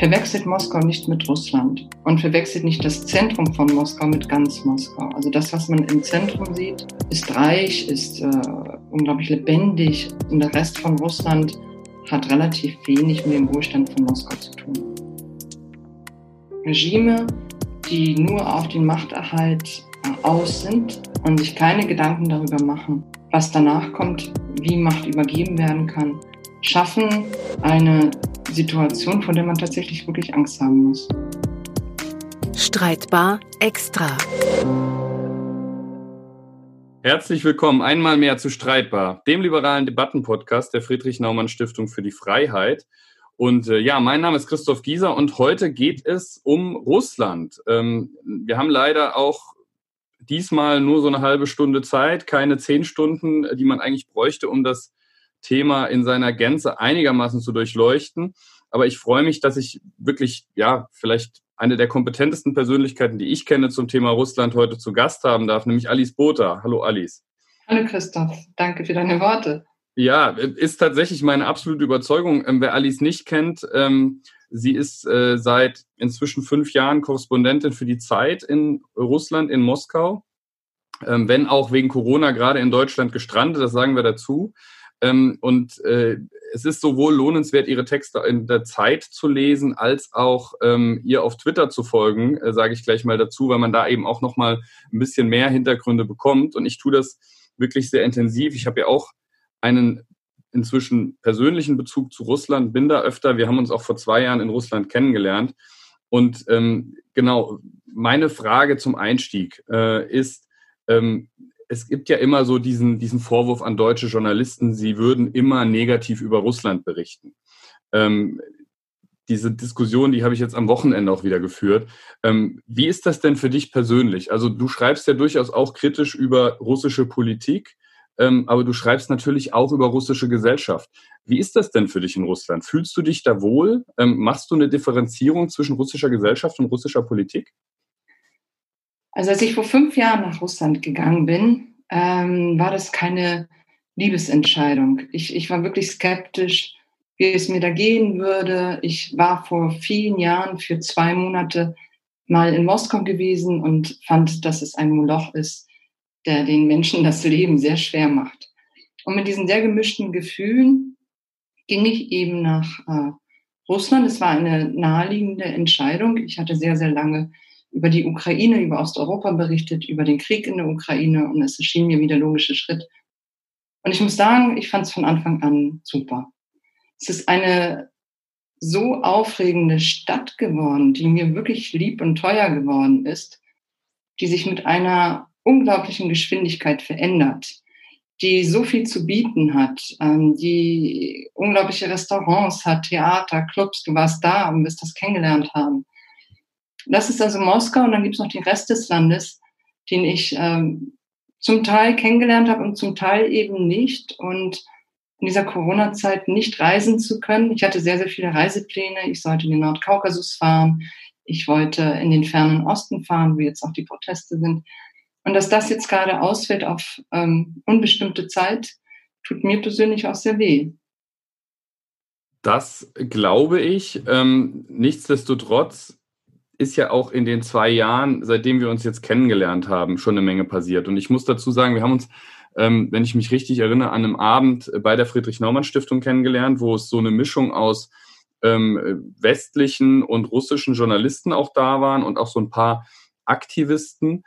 verwechselt Moskau nicht mit Russland und verwechselt nicht das Zentrum von Moskau mit ganz Moskau. Also das, was man im Zentrum sieht, ist reich, ist äh, unglaublich lebendig und der Rest von Russland hat relativ wenig mit dem Wohlstand von Moskau zu tun. Regime, die nur auf den Machterhalt äh, aus sind und sich keine Gedanken darüber machen, was danach kommt, wie Macht übergeben werden kann, schaffen eine Situation, vor der man tatsächlich wirklich Angst haben muss. Streitbar extra. Herzlich willkommen einmal mehr zu Streitbar, dem liberalen Debattenpodcast der Friedrich-Naumann-Stiftung für die Freiheit. Und äh, ja, mein Name ist Christoph Gieser und heute geht es um Russland. Ähm, wir haben leider auch diesmal nur so eine halbe Stunde Zeit, keine zehn Stunden, die man eigentlich bräuchte, um das Thema in seiner Gänze einigermaßen zu durchleuchten. Aber ich freue mich, dass ich wirklich, ja, vielleicht eine der kompetentesten Persönlichkeiten, die ich kenne zum Thema Russland heute zu Gast haben darf, nämlich Alice Botha. Hallo Alice. Hallo Christoph, danke für deine Worte. Ja, ist tatsächlich meine absolute Überzeugung. Ähm, wer Alice nicht kennt, ähm, sie ist äh, seit inzwischen fünf Jahren Korrespondentin für die Zeit in Russland, in Moskau. Ähm, wenn auch wegen Corona gerade in Deutschland gestrandet, das sagen wir dazu. Ähm, und äh, es ist sowohl lohnenswert, ihre Texte in der Zeit zu lesen, als auch ähm, ihr auf Twitter zu folgen, äh, sage ich gleich mal dazu, weil man da eben auch noch mal ein bisschen mehr Hintergründe bekommt. Und ich tue das wirklich sehr intensiv. Ich habe ja auch einen inzwischen persönlichen Bezug zu Russland, bin da öfter. Wir haben uns auch vor zwei Jahren in Russland kennengelernt. Und ähm, genau, meine Frage zum Einstieg äh, ist, ähm, es gibt ja immer so diesen, diesen Vorwurf an deutsche Journalisten, sie würden immer negativ über Russland berichten. Ähm, diese Diskussion, die habe ich jetzt am Wochenende auch wieder geführt. Ähm, wie ist das denn für dich persönlich? Also du schreibst ja durchaus auch kritisch über russische Politik, ähm, aber du schreibst natürlich auch über russische Gesellschaft. Wie ist das denn für dich in Russland? Fühlst du dich da wohl? Ähm, machst du eine Differenzierung zwischen russischer Gesellschaft und russischer Politik? Also als ich vor fünf Jahren nach Russland gegangen bin, ähm, war das keine Liebesentscheidung. Ich, ich war wirklich skeptisch, wie es mir da gehen würde. Ich war vor vielen Jahren für zwei Monate mal in Moskau gewesen und fand, dass es ein Moloch ist, der den Menschen das Leben sehr schwer macht. Und mit diesen sehr gemischten Gefühlen ging ich eben nach äh, Russland. Es war eine naheliegende Entscheidung. Ich hatte sehr, sehr lange über die Ukraine, über Osteuropa berichtet, über den Krieg in der Ukraine und es erschien mir wie der logische Schritt. Und ich muss sagen, ich fand es von Anfang an super. Es ist eine so aufregende Stadt geworden, die mir wirklich lieb und teuer geworden ist, die sich mit einer unglaublichen Geschwindigkeit verändert, die so viel zu bieten hat, ähm, die unglaubliche Restaurants hat, Theater, Clubs, du warst da und wirst das kennengelernt haben. Das ist also Moskau und dann gibt es noch den Rest des Landes, den ich ähm, zum Teil kennengelernt habe und zum Teil eben nicht. Und in dieser Corona-Zeit nicht reisen zu können. Ich hatte sehr, sehr viele Reisepläne. Ich sollte in den Nordkaukasus fahren. Ich wollte in den fernen Osten fahren, wo jetzt auch die Proteste sind. Und dass das jetzt gerade ausfällt auf ähm, unbestimmte Zeit, tut mir persönlich auch sehr weh. Das glaube ich. Ähm, nichtsdestotrotz ist ja auch in den zwei Jahren, seitdem wir uns jetzt kennengelernt haben, schon eine Menge passiert. Und ich muss dazu sagen, wir haben uns, ähm, wenn ich mich richtig erinnere, an einem Abend bei der Friedrich-Naumann-Stiftung kennengelernt, wo es so eine Mischung aus ähm, westlichen und russischen Journalisten auch da waren und auch so ein paar Aktivisten.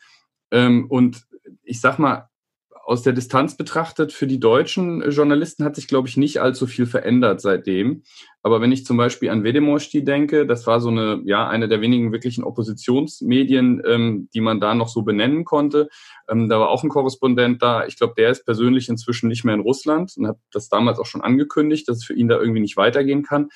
Ähm, und ich sag mal, aus der Distanz betrachtet, für die deutschen Journalisten hat sich, glaube ich, nicht allzu viel verändert seitdem. Aber wenn ich zum Beispiel an Vedemosti denke, das war so eine, ja, eine der wenigen wirklichen Oppositionsmedien, ähm, die man da noch so benennen konnte. Ähm, da war auch ein Korrespondent da. Ich glaube, der ist persönlich inzwischen nicht mehr in Russland und hat das damals auch schon angekündigt, dass es für ihn da irgendwie nicht weitergehen kann.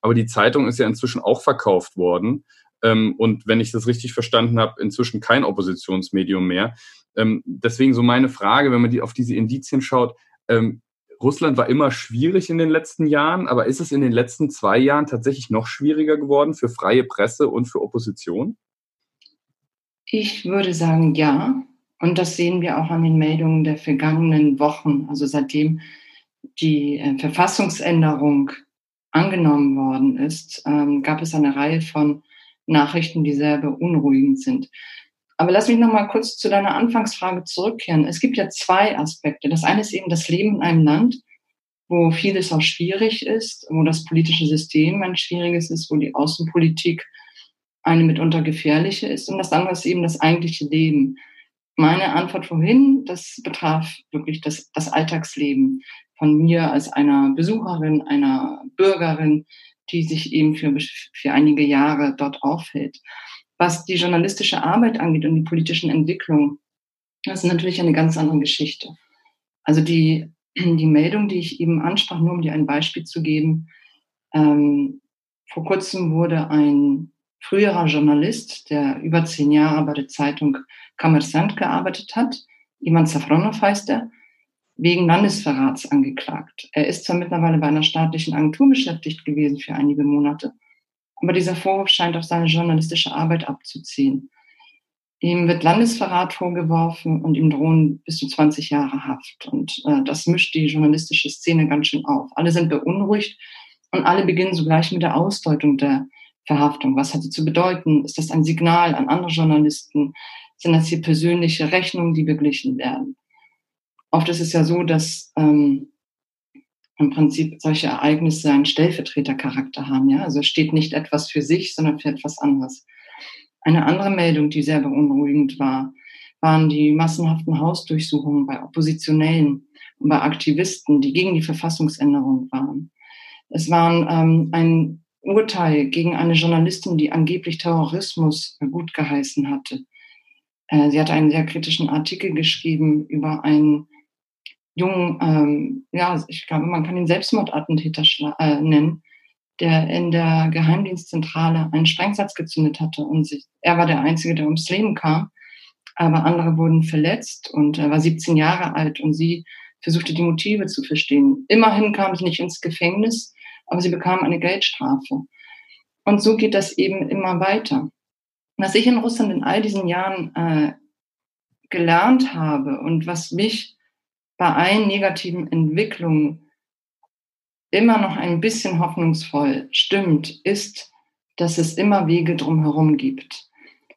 Aber die Zeitung ist ja inzwischen auch verkauft worden. Ähm, und wenn ich das richtig verstanden habe, inzwischen kein Oppositionsmedium mehr. Ähm, deswegen so meine Frage, wenn man die auf diese Indizien schaut, ähm, Russland war immer schwierig in den letzten Jahren, aber ist es in den letzten zwei Jahren tatsächlich noch schwieriger geworden für freie Presse und für Opposition? Ich würde sagen, ja. Und das sehen wir auch an den Meldungen der vergangenen Wochen. Also seitdem die äh, Verfassungsänderung angenommen worden ist, ähm, gab es eine Reihe von Nachrichten, die sehr beunruhigend sind. Aber lass mich noch mal kurz zu deiner Anfangsfrage zurückkehren. Es gibt ja zwei Aspekte. Das eine ist eben das Leben in einem Land, wo vieles auch schwierig ist, wo das politische System ein schwieriges ist, wo die Außenpolitik eine mitunter gefährliche ist. Und das andere ist eben das eigentliche Leben. Meine Antwort vorhin, das betraf wirklich das, das Alltagsleben von mir als einer Besucherin, einer Bürgerin, die sich eben für, für einige Jahre dort aufhält. Was die journalistische Arbeit angeht und die politischen Entwicklungen, das ist natürlich eine ganz andere Geschichte. Also die, die Meldung, die ich eben ansprach, nur um dir ein Beispiel zu geben, ähm, vor kurzem wurde ein früherer Journalist, der über zehn Jahre bei der Zeitung Kommersant gearbeitet hat, Ivan Safronov heißt er, wegen Landesverrats angeklagt. Er ist zwar mittlerweile bei einer staatlichen Agentur beschäftigt gewesen für einige Monate, aber dieser Vorwurf scheint auf seine journalistische Arbeit abzuziehen. Ihm wird Landesverrat vorgeworfen und ihm drohen bis zu 20 Jahre Haft. Und äh, das mischt die journalistische Szene ganz schön auf. Alle sind beunruhigt und alle beginnen sogleich mit der Ausdeutung der Verhaftung. Was hat sie zu bedeuten? Ist das ein Signal an andere Journalisten? Sind das hier persönliche Rechnungen, die beglichen werden? Oft ist es ja so, dass ähm, im Prinzip solche Ereignisse einen Stellvertretercharakter haben. Ja? Also steht nicht etwas für sich, sondern für etwas anderes. Eine andere Meldung, die sehr beunruhigend war, waren die massenhaften Hausdurchsuchungen bei Oppositionellen und bei Aktivisten, die gegen die Verfassungsänderung waren. Es waren ähm, ein Urteil gegen eine Journalistin, die angeblich Terrorismus gut geheißen hatte. Äh, sie hatte einen sehr kritischen Artikel geschrieben über einen jungen, ähm, ja, ich glaube, man kann ihn Selbstmordattentäter äh, nennen, der in der Geheimdienstzentrale einen Sprengsatz gezündet hatte und sich, er war der Einzige, der ums Leben kam, aber andere wurden verletzt und er war 17 Jahre alt und sie versuchte die Motive zu verstehen. Immerhin kam sie nicht ins Gefängnis, aber sie bekam eine Geldstrafe. Und so geht das eben immer weiter. Was ich in Russland in all diesen Jahren äh, gelernt habe und was mich bei allen negativen Entwicklungen immer noch ein bisschen hoffnungsvoll stimmt, ist, dass es immer Wege drumherum gibt.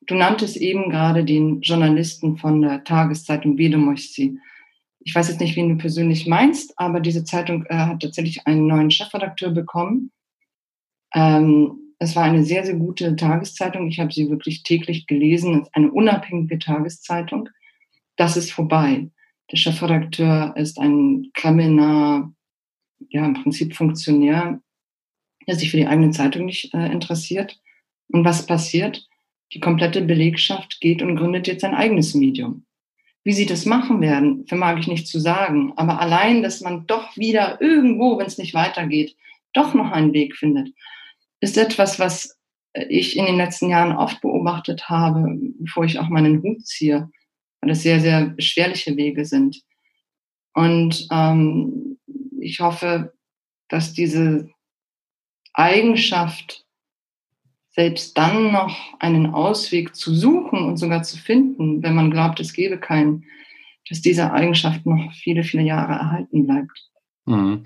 Du nanntest eben gerade den Journalisten von der Tageszeitung Vedomosti ich weiß jetzt nicht, wen du persönlich meinst, aber diese Zeitung äh, hat tatsächlich einen neuen Chefredakteur bekommen. Ähm, es war eine sehr, sehr gute Tageszeitung. Ich habe sie wirklich täglich gelesen. Es ist eine unabhängige Tageszeitung. Das ist vorbei. Der Chefredakteur ist ein kremlnah, ja, im Prinzip Funktionär, der sich für die eigene Zeitung nicht äh, interessiert. Und was passiert? Die komplette Belegschaft geht und gründet jetzt ein eigenes Medium. Wie sie das machen werden, vermag ich nicht zu sagen. Aber allein, dass man doch wieder irgendwo, wenn es nicht weitergeht, doch noch einen Weg findet, ist etwas, was ich in den letzten Jahren oft beobachtet habe, bevor ich auch meinen Hut ziehe, weil das sehr, sehr beschwerliche Wege sind. Und ähm, ich hoffe, dass diese Eigenschaft selbst dann noch einen Ausweg zu suchen und sogar zu finden, wenn man glaubt, es gäbe keinen, dass diese Eigenschaft noch viele, viele Jahre erhalten bleibt. Mhm.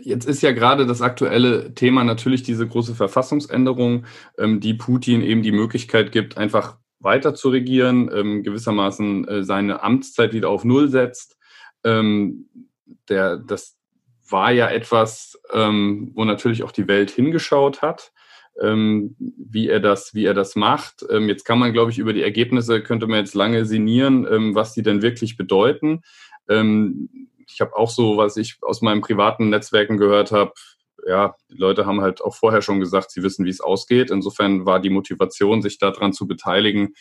Jetzt ist ja gerade das aktuelle Thema natürlich diese große Verfassungsänderung, ähm, die Putin eben die Möglichkeit gibt, einfach weiter zu regieren, ähm, gewissermaßen äh, seine Amtszeit wieder auf Null setzt. Ähm, der, das war ja etwas, wo natürlich auch die Welt hingeschaut hat ähm, wie er das, wie er das macht. Ähm, jetzt kann man, glaube ich, über die Ergebnisse könnte man jetzt lange sinnieren, ähm, was die denn wirklich bedeuten. Ähm, ich habe auch so, was ich aus meinen privaten Netzwerken gehört habe, ja, die Leute haben halt auch vorher schon gesagt, sie wissen, wie es ausgeht. Insofern war die Motivation, sich daran zu beteiligen,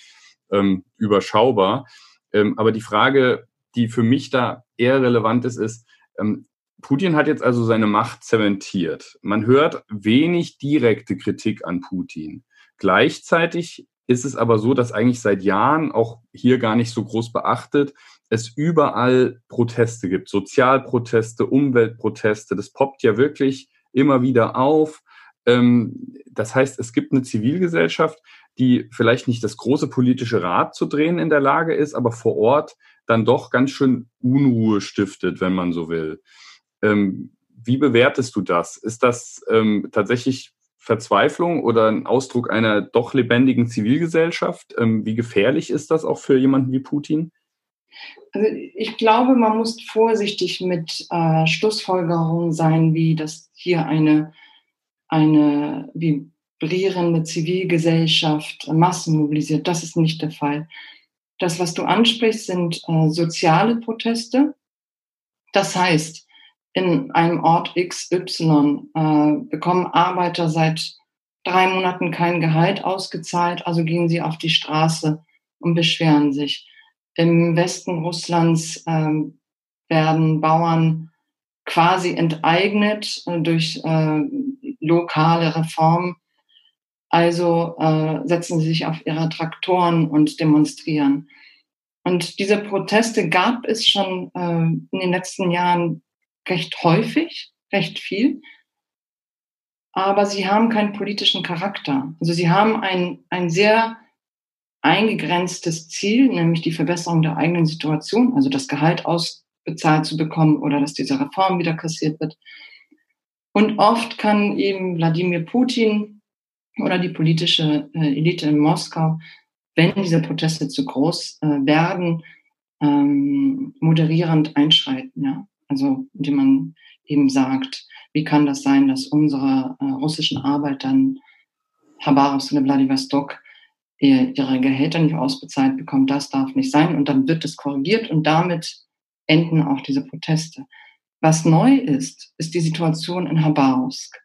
ähm, überschaubar. Ähm, aber die Frage, die für mich da eher relevant ist, ist, ähm, Putin hat jetzt also seine Macht zementiert. Man hört wenig direkte Kritik an Putin. Gleichzeitig ist es aber so, dass eigentlich seit Jahren, auch hier gar nicht so groß beachtet, es überall Proteste gibt, Sozialproteste, Umweltproteste. Das poppt ja wirklich immer wieder auf. Ähm, das heißt, es gibt eine Zivilgesellschaft, die vielleicht nicht das große politische Rad zu drehen in der Lage ist, aber vor Ort dann doch ganz schön Unruhe stiftet, wenn man so will. Ähm, wie bewertest du das? Ist das ähm, tatsächlich Verzweiflung oder ein Ausdruck einer doch lebendigen Zivilgesellschaft? Wie gefährlich ist das auch für jemanden wie Putin? Also ich glaube, man muss vorsichtig mit äh, Schlussfolgerungen sein, wie das hier eine, eine vibrierende Zivilgesellschaft Massen mobilisiert. Das ist nicht der Fall. Das, was du ansprichst, sind äh, soziale Proteste. Das heißt, in einem Ort XY äh, bekommen Arbeiter seit drei Monaten kein Gehalt ausgezahlt, also gehen sie auf die Straße und beschweren sich. Im Westen Russlands äh, werden Bauern quasi enteignet äh, durch äh, lokale Reformen. Also äh, setzen sie sich auf ihre Traktoren und demonstrieren. Und diese Proteste gab es schon äh, in den letzten Jahren recht häufig, recht viel. Aber sie haben keinen politischen Charakter. Also sie haben ein, ein sehr eingegrenztes Ziel, nämlich die Verbesserung der eigenen Situation, also das Gehalt ausbezahlt zu bekommen oder dass diese Reform wieder kassiert wird. Und oft kann eben Wladimir Putin oder die politische äh, Elite in Moskau, wenn diese Proteste zu groß äh, werden, ähm, moderierend einschreiten. Ja? Also indem man eben sagt, wie kann das sein, dass unsere äh, russischen Arbeiter in Habarovsk oder Vladivostok ihre Gehälter nicht ausbezahlt bekommen, das darf nicht sein. Und dann wird es korrigiert und damit enden auch diese Proteste. Was neu ist, ist die Situation in Habarovsk.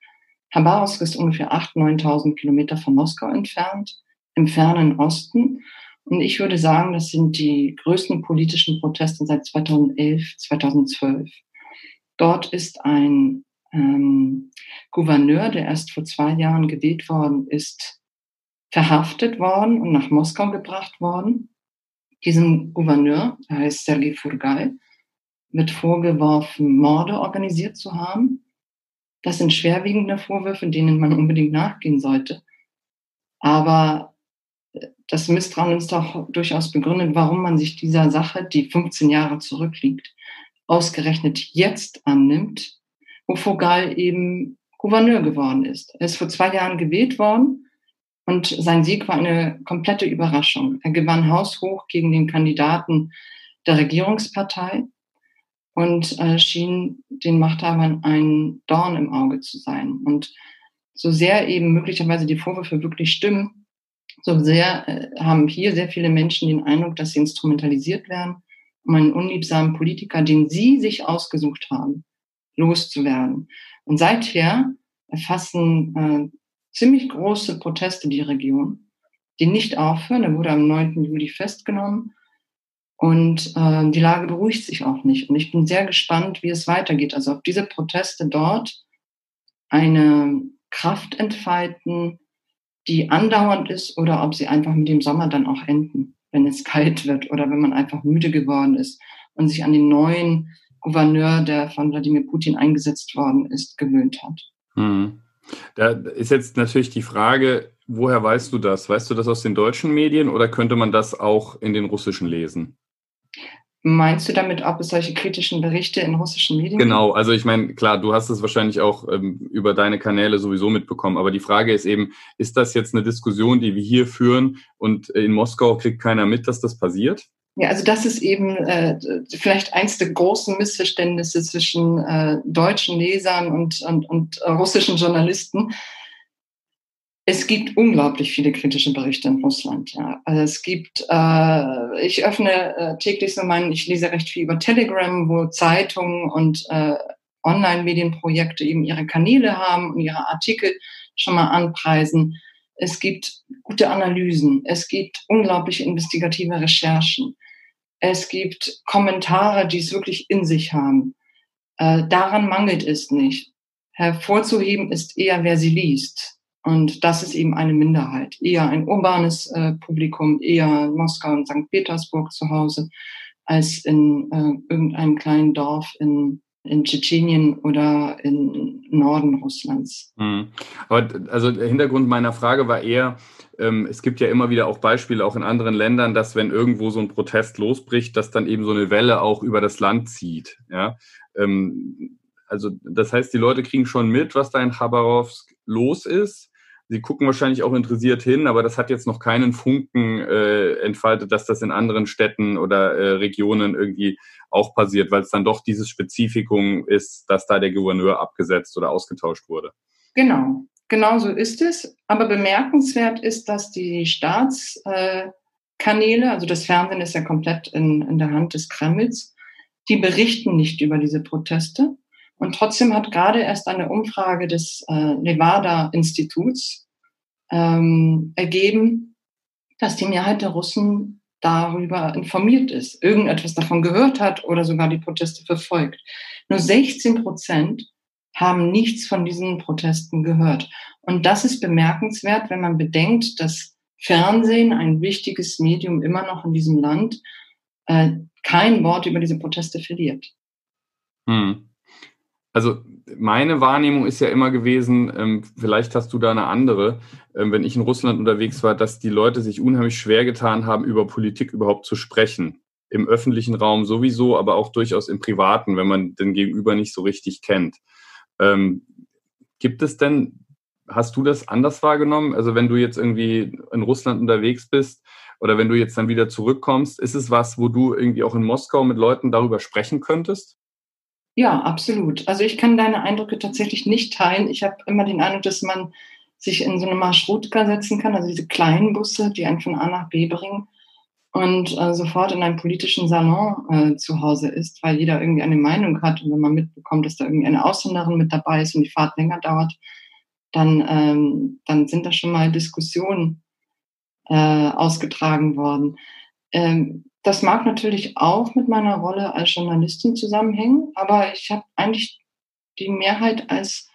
Habarovsk ist ungefähr 8.000, 9.000 Kilometer von Moskau entfernt, im fernen Osten. Und ich würde sagen, das sind die größten politischen Proteste seit 2011, 2012. Dort ist ein ähm, Gouverneur, der erst vor zwei Jahren gewählt worden ist, verhaftet worden und nach Moskau gebracht worden. Diesem Gouverneur, der heißt Sergei Furgal, wird vorgeworfen, Morde organisiert zu haben. Das sind schwerwiegende Vorwürfe, denen man unbedingt nachgehen sollte. Aber das Misstrauen ist auch durchaus begründet, warum man sich dieser Sache, die 15 Jahre zurückliegt, ausgerechnet jetzt annimmt, wo Vogal eben Gouverneur geworden ist. Er ist vor zwei Jahren gewählt worden und sein Sieg war eine komplette Überraschung. Er gewann haushoch gegen den Kandidaten der Regierungspartei und äh, schien den Machthabern ein Dorn im Auge zu sein. Und so sehr eben möglicherweise die Vorwürfe wirklich stimmen, so sehr äh, haben hier sehr viele Menschen den Eindruck, dass sie instrumentalisiert werden, um einen unliebsamen Politiker, den sie sich ausgesucht haben, loszuwerden. Und seither erfassen äh, ziemlich große Proteste die Region, die nicht aufhören. Er wurde am 9. Juli festgenommen. Und äh, die Lage beruhigt sich auch nicht. Und ich bin sehr gespannt, wie es weitergeht. Also ob diese Proteste dort eine Kraft entfalten, die andauernd ist oder ob sie einfach mit dem Sommer dann auch enden, wenn es kalt wird oder wenn man einfach müde geworden ist und sich an den neuen Gouverneur, der von Wladimir Putin eingesetzt worden ist, gewöhnt hat. Hm. Da ist jetzt natürlich die Frage, woher weißt du das? Weißt du das aus den deutschen Medien oder könnte man das auch in den russischen lesen? Meinst du damit, ob es solche kritischen Berichte in russischen Medien gibt? Genau, also ich meine, klar, du hast es wahrscheinlich auch ähm, über deine Kanäle sowieso mitbekommen, aber die Frage ist eben, ist das jetzt eine Diskussion, die wir hier führen und in Moskau kriegt keiner mit, dass das passiert? Ja, also das ist eben äh, vielleicht eins der großen Missverständnisse zwischen äh, deutschen Lesern und, und, und russischen Journalisten es gibt unglaublich viele kritische Berichte in Russland. Ja. Also es gibt, äh, ich öffne äh, täglich so meinen, ich lese recht viel über Telegram, wo Zeitungen und äh, Online-Medienprojekte eben ihre Kanäle haben und ihre Artikel schon mal anpreisen. Es gibt gute Analysen, es gibt unglaubliche investigative Recherchen, es gibt Kommentare, die es wirklich in sich haben. Äh, daran mangelt es nicht. Hervorzuheben ist eher, wer sie liest. Und das ist eben eine Minderheit. Eher ein urbanes äh, Publikum, eher Moskau und St. Petersburg zu Hause, als in äh, irgendeinem kleinen Dorf in, in Tschetschenien oder im Norden Russlands. Mhm. Aber also der Hintergrund meiner Frage war eher, ähm, es gibt ja immer wieder auch Beispiele, auch in anderen Ländern, dass wenn irgendwo so ein Protest losbricht, dass dann eben so eine Welle auch über das Land zieht. Ja? Ähm, also das heißt, die Leute kriegen schon mit, was da in Chabarovsk los ist. Sie gucken wahrscheinlich auch interessiert hin, aber das hat jetzt noch keinen Funken äh, entfaltet, dass das in anderen Städten oder äh, Regionen irgendwie auch passiert, weil es dann doch dieses Spezifikum ist, dass da der Gouverneur abgesetzt oder ausgetauscht wurde. Genau, genau so ist es. Aber bemerkenswert ist, dass die Staatskanäle, äh, also das Fernsehen ist ja komplett in, in der Hand des Kremls, die berichten nicht über diese Proteste. Und trotzdem hat gerade erst eine Umfrage des äh, Nevada-Instituts ähm, ergeben, dass die Mehrheit der Russen darüber informiert ist, irgendetwas davon gehört hat oder sogar die Proteste verfolgt. Nur 16 Prozent haben nichts von diesen Protesten gehört. Und das ist bemerkenswert, wenn man bedenkt, dass Fernsehen, ein wichtiges Medium immer noch in diesem Land, äh, kein Wort über diese Proteste verliert. Hm. Also meine Wahrnehmung ist ja immer gewesen, ähm, vielleicht hast du da eine andere, ähm, wenn ich in Russland unterwegs war, dass die Leute sich unheimlich schwer getan haben, über Politik überhaupt zu sprechen. Im öffentlichen Raum sowieso, aber auch durchaus im privaten, wenn man den Gegenüber nicht so richtig kennt. Ähm, gibt es denn, hast du das anders wahrgenommen? Also wenn du jetzt irgendwie in Russland unterwegs bist, oder wenn du jetzt dann wieder zurückkommst, ist es was, wo du irgendwie auch in Moskau mit Leuten darüber sprechen könntest? Ja, absolut. Also ich kann deine Eindrücke tatsächlich nicht teilen. Ich habe immer den Eindruck, dass man sich in so eine Marschrutka setzen kann, also diese kleinen Busse, die einen von A nach B bringen und äh, sofort in einem politischen Salon äh, zu Hause ist, weil jeder irgendwie eine Meinung hat. Und wenn man mitbekommt, dass da irgendwie eine Ausländerin mit dabei ist und die Fahrt länger dauert, dann, ähm, dann sind da schon mal Diskussionen äh, ausgetragen worden. Ähm, das mag natürlich auch mit meiner Rolle als Journalistin zusammenhängen, aber ich habe eigentlich die Mehrheit als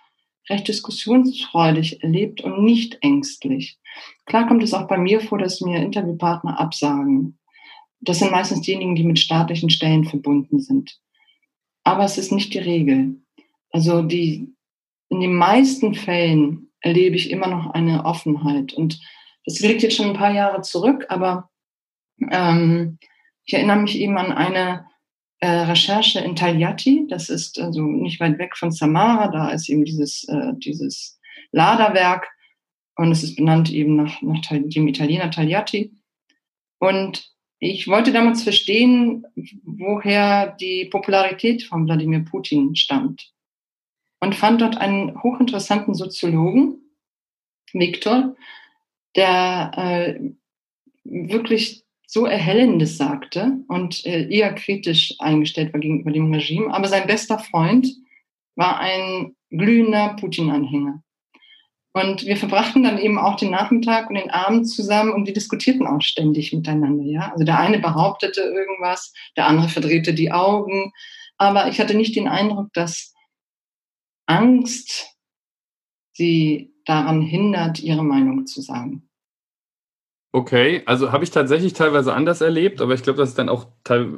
recht diskussionsfreudig erlebt und nicht ängstlich. Klar kommt es auch bei mir vor, dass mir Interviewpartner absagen. Das sind meistens diejenigen, die mit staatlichen Stellen verbunden sind. Aber es ist nicht die Regel. Also die, in den meisten Fällen erlebe ich immer noch eine Offenheit. Und das liegt jetzt schon ein paar Jahre zurück, aber ähm, ich erinnere mich eben an eine äh, Recherche in Tagliati, das ist also nicht weit weg von Samara, da ist eben dieses, äh, dieses Laderwerk und es ist benannt eben nach, nach dem Italiener Tagliati. Und ich wollte damals verstehen, woher die Popularität von Wladimir Putin stammt. Und fand dort einen hochinteressanten Soziologen, Viktor, der äh, wirklich so Erhellendes sagte und äh, eher kritisch eingestellt war gegenüber dem Regime. Aber sein bester Freund war ein glühender Putin-Anhänger. Und wir verbrachten dann eben auch den Nachmittag und den Abend zusammen und wir diskutierten auch ständig miteinander. Ja? Also der eine behauptete irgendwas, der andere verdrehte die Augen. Aber ich hatte nicht den Eindruck, dass Angst sie daran hindert, ihre Meinung zu sagen. Okay, also habe ich tatsächlich teilweise anders erlebt, aber ich glaube, das ist dann auch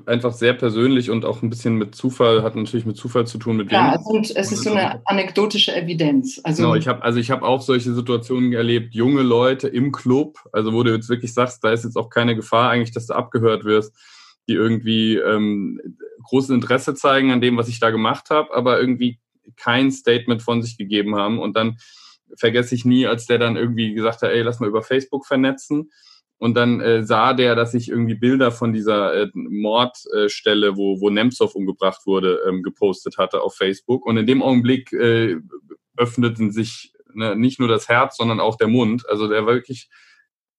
einfach sehr persönlich und auch ein bisschen mit Zufall, hat natürlich mit Zufall zu tun, mit ja, wem. Ja, es ist so eine anekdotische Evidenz. Also genau, ich habe also ich habe auch solche Situationen erlebt, junge Leute im Club, also wo du jetzt wirklich sagst, da ist jetzt auch keine Gefahr eigentlich, dass du abgehört wirst, die irgendwie ähm, großes Interesse zeigen an dem, was ich da gemacht habe, aber irgendwie kein Statement von sich gegeben haben und dann vergesse ich nie, als der dann irgendwie gesagt hat, ey, lass mal über Facebook vernetzen. Und dann äh, sah der, dass ich irgendwie Bilder von dieser äh, Mordstelle, äh, wo, wo Nemtsov umgebracht wurde, ähm, gepostet hatte auf Facebook. Und in dem Augenblick äh, öffneten sich ne, nicht nur das Herz, sondern auch der Mund. Also der war wirklich,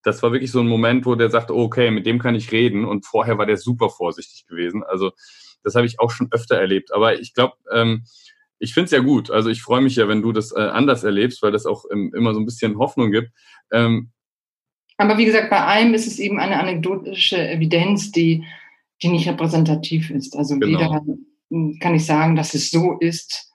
das war wirklich so ein Moment, wo der sagte, okay, mit dem kann ich reden. Und vorher war der super vorsichtig gewesen. Also das habe ich auch schon öfter erlebt. Aber ich glaube, ähm, ich finde es ja gut. Also ich freue mich ja, wenn du das äh, anders erlebst, weil das auch ähm, immer so ein bisschen Hoffnung gibt. Ähm, aber wie gesagt, bei einem ist es eben eine anekdotische Evidenz, die, die nicht repräsentativ ist. Also genau. weder kann ich sagen, dass es so ist,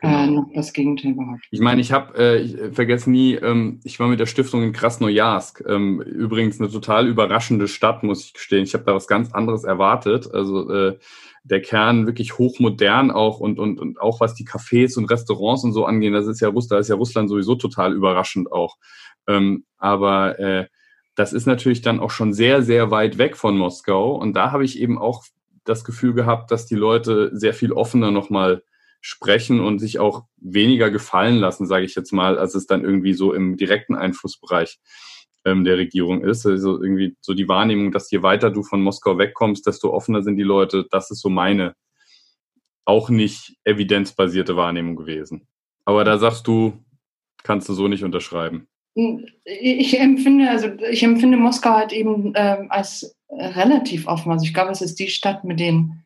äh, genau. äh, noch das Gegenteil behaupten. Ich meine, ich habe, äh, ich vergesse nie, ähm, ich war mit der Stiftung in Krasnojarsk. Ähm, übrigens eine total überraschende Stadt, muss ich gestehen. Ich habe da was ganz anderes erwartet. Also äh, der Kern wirklich hochmodern auch und, und, und auch was die Cafés und Restaurants und so angehen, das ist ja Russland, da ist ja Russland sowieso total überraschend auch. Ähm, aber äh, das ist natürlich dann auch schon sehr, sehr weit weg von Moskau. Und da habe ich eben auch das Gefühl gehabt, dass die Leute sehr viel offener nochmal sprechen und sich auch weniger gefallen lassen, sage ich jetzt mal, als es dann irgendwie so im direkten Einflussbereich ähm, der Regierung ist. Also irgendwie so die Wahrnehmung, dass je weiter du von Moskau wegkommst, desto offener sind die Leute. Das ist so meine auch nicht evidenzbasierte Wahrnehmung gewesen. Aber da sagst du, kannst du so nicht unterschreiben. Ich empfinde, also ich empfinde Moskau halt eben äh, als relativ offen. Also ich glaube, es ist die Stadt mit den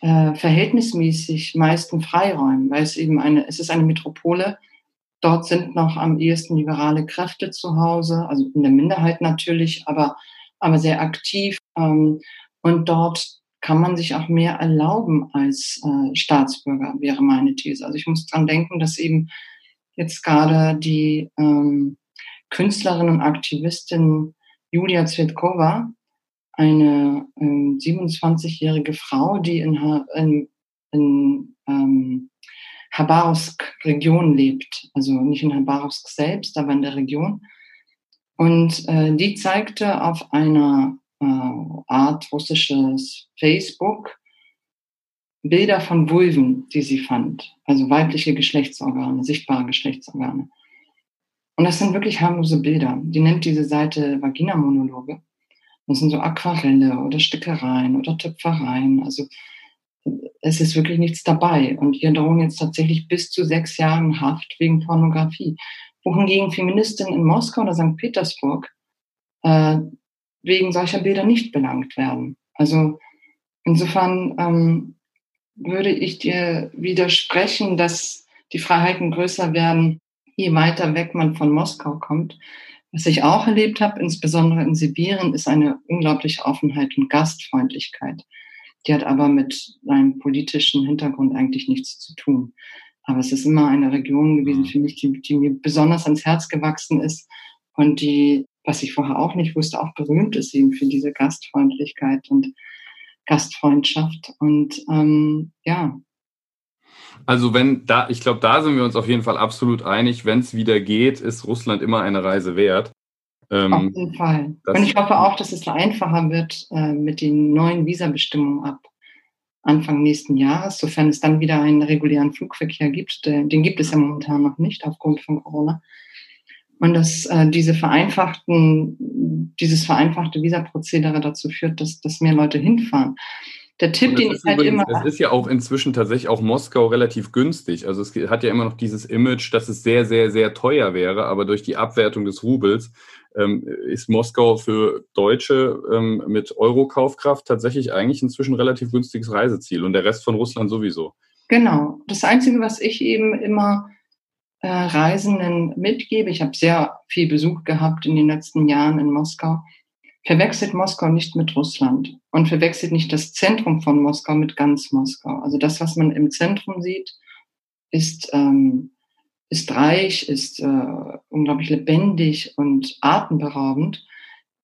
äh, verhältnismäßig meisten Freiräumen, weil es eben eine, es ist eine Metropole. Dort sind noch am ehesten liberale Kräfte zu Hause, also in der Minderheit natürlich, aber, aber sehr aktiv. Ähm, und dort kann man sich auch mehr erlauben als äh, Staatsbürger, wäre meine These. Also ich muss dran denken, dass eben jetzt gerade die ähm, Künstlerin und Aktivistin Julia Zvetkova, eine ähm, 27-jährige Frau, die in, in, in ähm, Habarovsk-Region lebt, also nicht in Habarovsk selbst, aber in der Region. Und äh, die zeigte auf einer äh, Art russisches Facebook Bilder von Vulven, die sie fand, also weibliche Geschlechtsorgane, sichtbare Geschlechtsorgane. Und das sind wirklich harmlose Bilder. Die nennt diese Seite Vagina-Monologe. Das sind so Aquarelle oder Stickereien oder Töpfereien. Also es ist wirklich nichts dabei. Und ihr drohen jetzt tatsächlich bis zu sechs Jahren Haft wegen Pornografie. Wohingegen Feministinnen in Moskau oder St. Petersburg äh, wegen solcher Bilder nicht belangt werden. Also insofern ähm, würde ich dir widersprechen, dass die Freiheiten größer werden, je weiter weg man von Moskau kommt. Was ich auch erlebt habe, insbesondere in Sibirien, ist eine unglaubliche Offenheit und Gastfreundlichkeit. Die hat aber mit einem politischen Hintergrund eigentlich nichts zu tun. Aber es ist immer eine Region gewesen mhm. für mich, die, die mir besonders ans Herz gewachsen ist und die, was ich vorher auch nicht wusste, auch berühmt ist eben für diese Gastfreundlichkeit und Gastfreundschaft. Und ähm, ja, also wenn da, ich glaube, da sind wir uns auf jeden Fall absolut einig. Wenn es wieder geht, ist Russland immer eine Reise wert. Ähm, auf jeden Fall. Und ich hoffe auch, dass es einfacher wird äh, mit den neuen Visabestimmungen ab Anfang nächsten Jahres, sofern es dann wieder einen regulären Flugverkehr gibt. Den gibt es ja momentan noch nicht aufgrund von Corona. Und dass äh, diese vereinfachten, dieses vereinfachte Visaprozedere dazu führt, dass, dass mehr Leute hinfahren. Der Tipp, den ich halt übrigens, immer. Es ist ja auch inzwischen tatsächlich auch Moskau relativ günstig. Also es hat ja immer noch dieses Image, dass es sehr, sehr, sehr teuer wäre, aber durch die Abwertung des Rubels ähm, ist Moskau für Deutsche ähm, mit Euro-Kaufkraft tatsächlich eigentlich inzwischen relativ günstiges Reiseziel und der Rest von Russland sowieso. Genau. Das Einzige, was ich eben immer äh, Reisenden mitgebe, ich habe sehr viel Besuch gehabt in den letzten Jahren in Moskau, verwechselt Moskau nicht mit Russland und verwechselt nicht das Zentrum von Moskau mit ganz Moskau. Also das, was man im Zentrum sieht, ist, ähm, ist reich, ist äh, unglaublich lebendig und atemberaubend.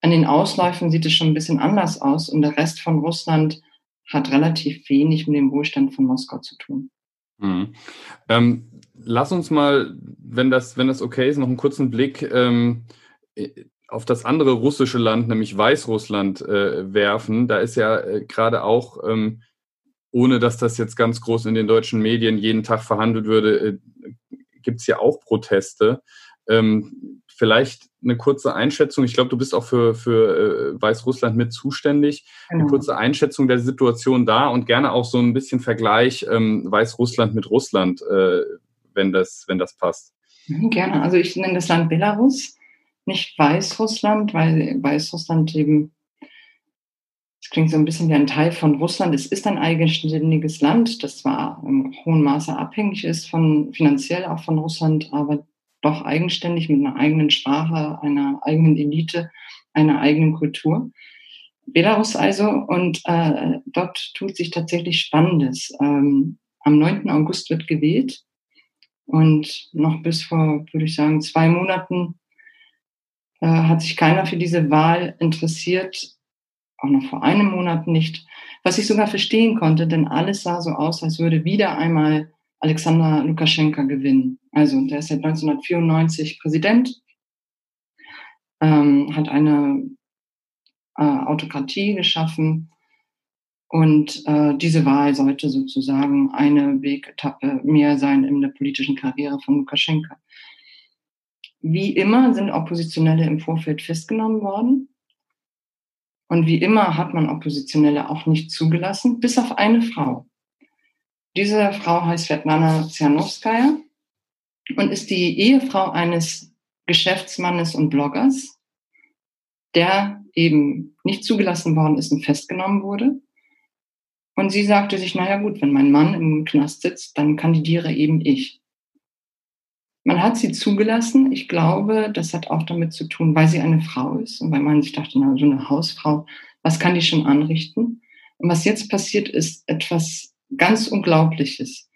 An den Ausläufen sieht es schon ein bisschen anders aus und der Rest von Russland hat relativ wenig mit dem Wohlstand von Moskau zu tun. Mhm. Ähm, lass uns mal, wenn das, wenn das okay ist, noch einen kurzen Blick ähm, auf das andere russische Land, nämlich Weißrussland, äh, werfen. Da ist ja äh, gerade auch, ähm, ohne dass das jetzt ganz groß in den deutschen Medien jeden Tag verhandelt würde, äh, gibt es ja auch Proteste. Ähm, vielleicht eine kurze Einschätzung. Ich glaube, du bist auch für, für äh, Weißrussland mit zuständig. Eine genau. kurze Einschätzung der Situation da und gerne auch so ein bisschen Vergleich ähm, Weißrussland mit Russland, äh, wenn, das, wenn das passt. Mhm, gerne. Also ich nenne das Land Belarus nicht Weißrussland, weil Weißrussland eben, es klingt so ein bisschen wie ein Teil von Russland. Es ist ein eigenständiges Land, das zwar im hohen Maße abhängig ist von, finanziell auch von Russland, aber doch eigenständig mit einer eigenen Sprache, einer eigenen Elite, einer eigenen Kultur. Belarus also, und äh, dort tut sich tatsächlich Spannendes. Ähm, am 9. August wird gewählt und noch bis vor, würde ich sagen, zwei Monaten äh, hat sich keiner für diese Wahl interessiert, auch noch vor einem Monat nicht, was ich sogar verstehen konnte, denn alles sah so aus, als würde wieder einmal Alexander Lukaschenka gewinnen. Also der ist seit 1994 Präsident, ähm, hat eine äh, Autokratie geschaffen, Und äh, diese Wahl sollte sozusagen eine Wegetappe mehr sein in der politischen Karriere von Lukaschenka. Wie immer sind Oppositionelle im Vorfeld festgenommen worden. Und wie immer hat man Oppositionelle auch nicht zugelassen, bis auf eine Frau. Diese Frau heißt Svetlana Tsianowskaja und ist die Ehefrau eines Geschäftsmannes und Bloggers, der eben nicht zugelassen worden ist und festgenommen wurde. Und sie sagte sich, naja gut, wenn mein Mann im Knast sitzt, dann kandidiere eben ich. Man hat sie zugelassen. Ich glaube, das hat auch damit zu tun, weil sie eine Frau ist und weil man sich dachte, na, so eine Hausfrau, was kann die schon anrichten? Und was jetzt passiert, ist etwas ganz Unglaubliches.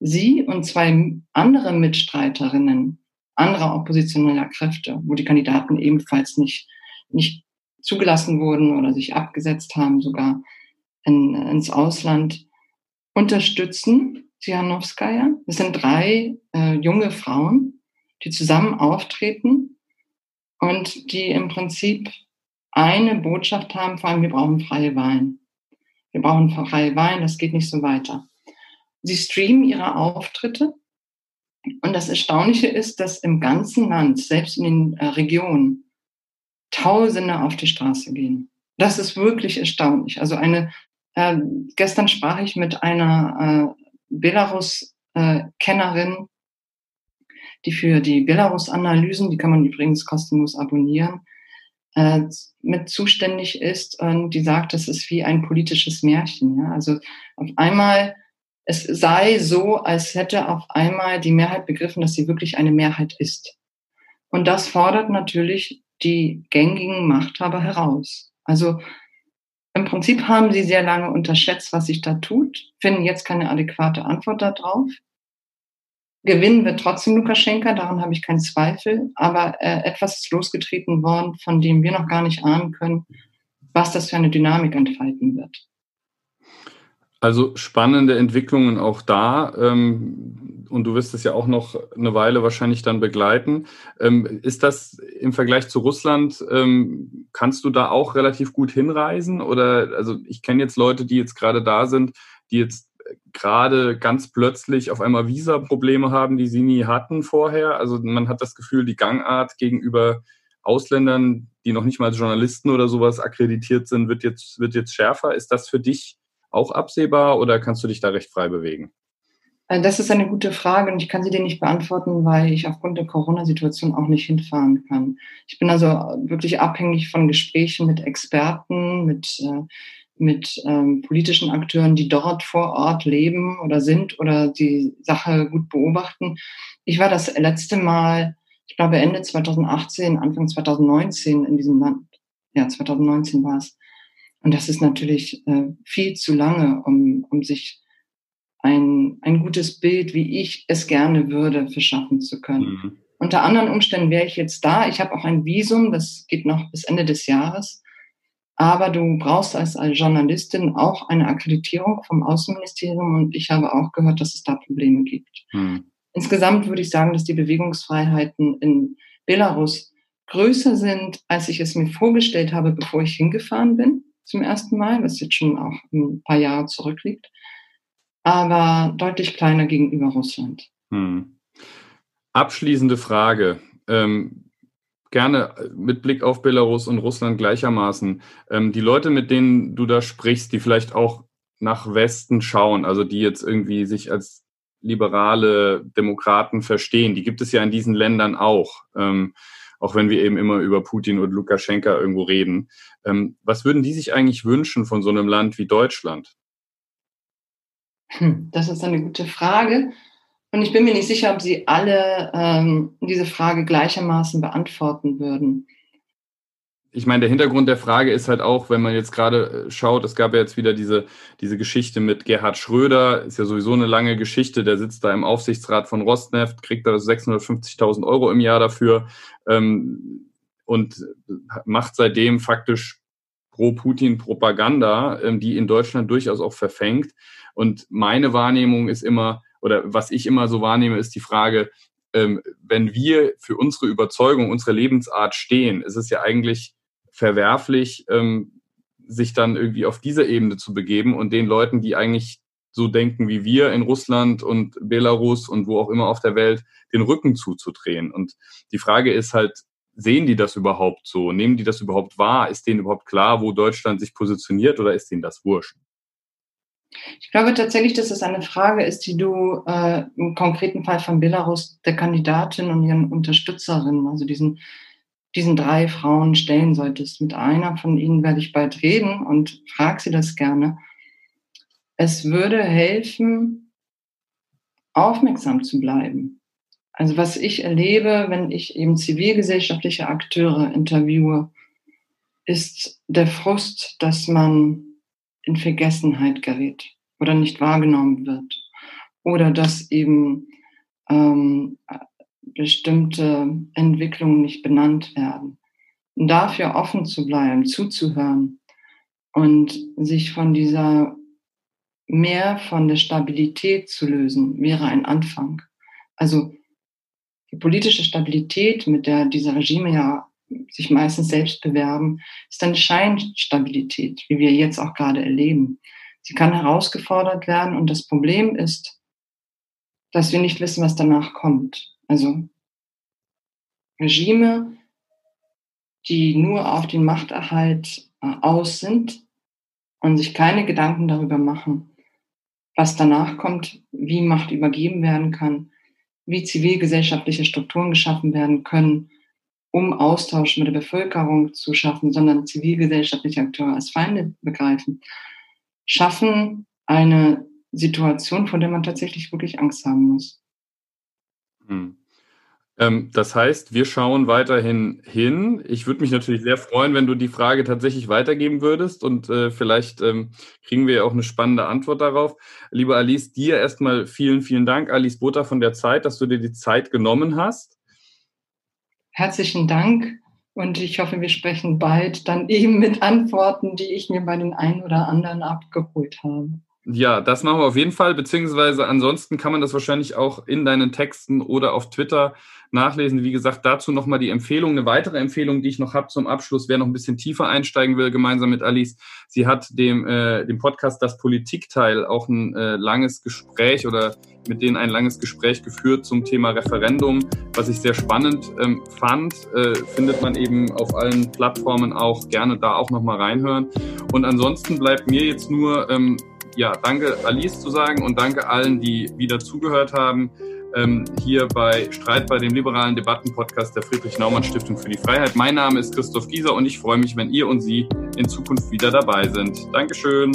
Sie und zwei andere Mitstreiterinnen anderer oppositioneller Kräfte, wo die Kandidaten ebenfalls nicht, nicht zugelassen wurden oder sich abgesetzt haben, sogar in, ins Ausland, unterstützen Tsianowskaja. Es sind drei äh, junge Frauen, die zusammen auftreten und die im Prinzip eine Botschaft haben, vor allem wir brauchen freie Wahlen. Wir brauchen freie Wahlen, das geht nicht so weiter. Sie streamen ihre Auftritte und das Erstaunliche ist, dass im ganzen Land, selbst in den äh, Regionen, Tausende auf die Straße gehen. Das ist wirklich erstaunlich. Also eine, äh, gestern sprach ich mit einer äh, Belarus-Kennerin, die für die Belarus-Analysen, die kann man übrigens kostenlos abonnieren, äh, mit zuständig ist und die sagt, das ist wie ein politisches Märchen. Ja? Also auf einmal es sei so, als hätte auf einmal die Mehrheit begriffen, dass sie wirklich eine Mehrheit ist. Und das fordert natürlich die gängigen Machthaber heraus. Also im Prinzip haben sie sehr lange unterschätzt, was sich da tut, finden jetzt keine adäquate Antwort darauf. Gewinnen wird trotzdem Lukaschenka, daran habe ich keinen Zweifel, aber äh, etwas ist losgetreten worden, von dem wir noch gar nicht ahnen können, was das für eine Dynamik entfalten wird. Also spannende Entwicklungen auch da. Ähm, und du wirst es ja auch noch eine Weile wahrscheinlich dann begleiten. Ähm, ist das im Vergleich zu Russland, ähm, kannst du da auch relativ gut hinreisen? Oder also ich kenne jetzt Leute, die jetzt gerade da sind, die jetzt gerade ganz plötzlich auf einmal Visa-Probleme haben, die sie nie hatten vorher. Also man hat das Gefühl, die Gangart gegenüber Ausländern, die noch nicht mal als Journalisten oder sowas akkreditiert sind, wird jetzt, wird jetzt schärfer. Ist das für dich auch absehbar oder kannst du dich da recht frei bewegen? Äh, das ist eine gute Frage und ich kann sie dir nicht beantworten, weil ich aufgrund der Corona-Situation auch nicht hinfahren kann. Ich bin also wirklich abhängig von Gesprächen mit Experten, mit, äh, mit ähm, politischen Akteuren, die dort vor Ort leben oder sind oder die Sache gut beobachten. Ich war das letzte Mal, ich glaube Ende 2018, Anfang 2019 in diesem Land. Ja, 2019 war es. Und das ist natürlich äh, viel zu lange, um, um sich ein, ein gutes Bild, wie ich es gerne würde, verschaffen zu können. Mhm. Unter anderen Umständen wäre ich jetzt da. Ich habe auch ein Visum, das geht noch bis Ende des Jahres. Aber du brauchst als, Journalistin auch eine Akkreditierung vom Außenministerium und ich habe auch gehört, dass es da Probleme gibt. Mhm. Insgesamt würde ich sagen, dass die Bewegungsfreiheiten in Belarus größer sind, als ich es mir vorgestellt habe, bevor ich hingefahren bin zum ersten Mal, was jetzt schon auch ein paar Jahre zurückliegt, aber deutlich kleiner gegenüber Russland. Hm. Abschließende Frage. Ähm, gerne mit Blick auf Belarus und Russland gleichermaßen. Ähm, die Leute, mit denen du da sprichst, die vielleicht auch nach Westen schauen, also die jetzt irgendwie sich als liberale Demokraten verstehen, die gibt es ja in diesen Ländern auch. Ähm, auch wenn wir eben immer über Putin und Lukaschenka irgendwo reden. Ähm, was würden die sich eigentlich wünschen von so einem Land wie Deutschland? Hm, das ist eine gute Frage. Und ich bin mir nicht sicher, ob Sie alle ähm, diese Frage gleichermaßen beantworten würden ich meine, der Hintergrund der Frage ist halt auch, wenn man jetzt gerade äh, schaut, es gab ja jetzt wieder diese, diese Geschichte mit Gerhard Schröder, ist ja sowieso eine lange Geschichte, der sitzt da im Aufsichtsrat von Rosneft, kriegt da 650.000 Euro im Jahr dafür ähm, und macht seitdem faktisch Pro-Putin-Propaganda, ähm, die in Deutschland durchaus auch verfängt. Und meine Wahrnehmung ist immer, oder was ich immer so wahrnehme, ist die Frage, ähm, wenn wir für unsere Überzeugung, unsere Lebensart stehen, ist es ja eigentlich verwerflich, ähm, sich dann irgendwie auf diese Ebene zu begeben und den Leuten, die eigentlich so denken wie wir in Russland und Belarus und wo auch immer auf der Welt, den Rücken zuzudrehen. Und die Frage ist halt, sehen die das überhaupt so? Nehmen die das überhaupt wahr? Ist denen überhaupt klar, wo Deutschland sich positioniert oder ist denen das wurscht? Ich glaube tatsächlich, dass es eine Frage ist, die du äh, im konkreten Fall von Belarus der Kandidatin und ihren Unterstützerinnen, also diesen, diesen drei Frauen stellen solltest. Mit einer von ihnen werde ich bald reden und frag sie das gerne. Es würde helfen, aufmerksam zu bleiben. Also was ich erlebe, wenn ich eben zivilgesellschaftliche Akteure interviewe, ist der Frust, dass man in Vergessenheit gerät oder nicht wahrgenommen wird. Oder dass eben ähm, bestimmte Entwicklungen nicht benannt werden. Und dafür offen zu bleiben, zuzuhören und sich von dieser mehr von der Stabilität zu lösen, wäre ein Anfang. Also die politische Stabilität, mit der diese Regime ja sich meistens selbst bewerben, ist eine Scheinstabilität, wie wir jetzt auch gerade erleben. Sie kann herausgefordert werden und das Problem ist, dass wir nicht wissen, was danach kommt. Also Regime, die nur auf den Machterhalt äh, aus sind und sich keine Gedanken darüber machen, was danach kommt, wie Macht übergeben werden kann, wie zivilgesellschaftliche Strukturen geschaffen werden können, um Austausch mit der Bevölkerung zu schaffen, sondern zivilgesellschaftliche Akteure als Feinde begreifen, schaffen eine Situation, vor der man tatsächlich wirklich Angst haben muss. Hm. Ähm, das heißt, wir schauen weiterhin hin. Ich würde mich natürlich sehr freuen, wenn du die Frage tatsächlich weitergeben würdest und äh, vielleicht ähm, kriegen wir ja auch eine spannende Antwort darauf. Liebe Alice, dir erstmal vielen, vielen Dank, Alice Butter von der Zeit, dass du dir die Zeit genommen hast. Herzlichen Dank und ich hoffe, wir sprechen bald dann eben mit Antworten, die ich mir bei den einen oder anderen abgeholt habe. Ja, das machen wir auf jeden Fall, beziehungsweise ansonsten kann man das wahrscheinlich auch in deinen Texten oder auf Twitter nachlesen. Wie gesagt, dazu nochmal die Empfehlung, eine weitere Empfehlung, die ich noch habe zum Abschluss, wer noch ein bisschen tiefer einsteigen will, gemeinsam mit Alice. Sie hat dem, äh, dem Podcast Das Politikteil auch ein äh, langes Gespräch oder mit denen ein langes Gespräch geführt zum Thema Referendum, was ich sehr spannend ähm, fand. Äh, findet man eben auf allen Plattformen auch gerne da auch nochmal reinhören. Und ansonsten bleibt mir jetzt nur ähm, ja, danke Alice zu sagen und danke allen, die wieder zugehört haben. Ähm, hier bei Streit bei dem liberalen Debattenpodcast der Friedrich-Naumann-Stiftung für die Freiheit. Mein Name ist Christoph Gieser und ich freue mich, wenn ihr und Sie in Zukunft wieder dabei sind. Dankeschön.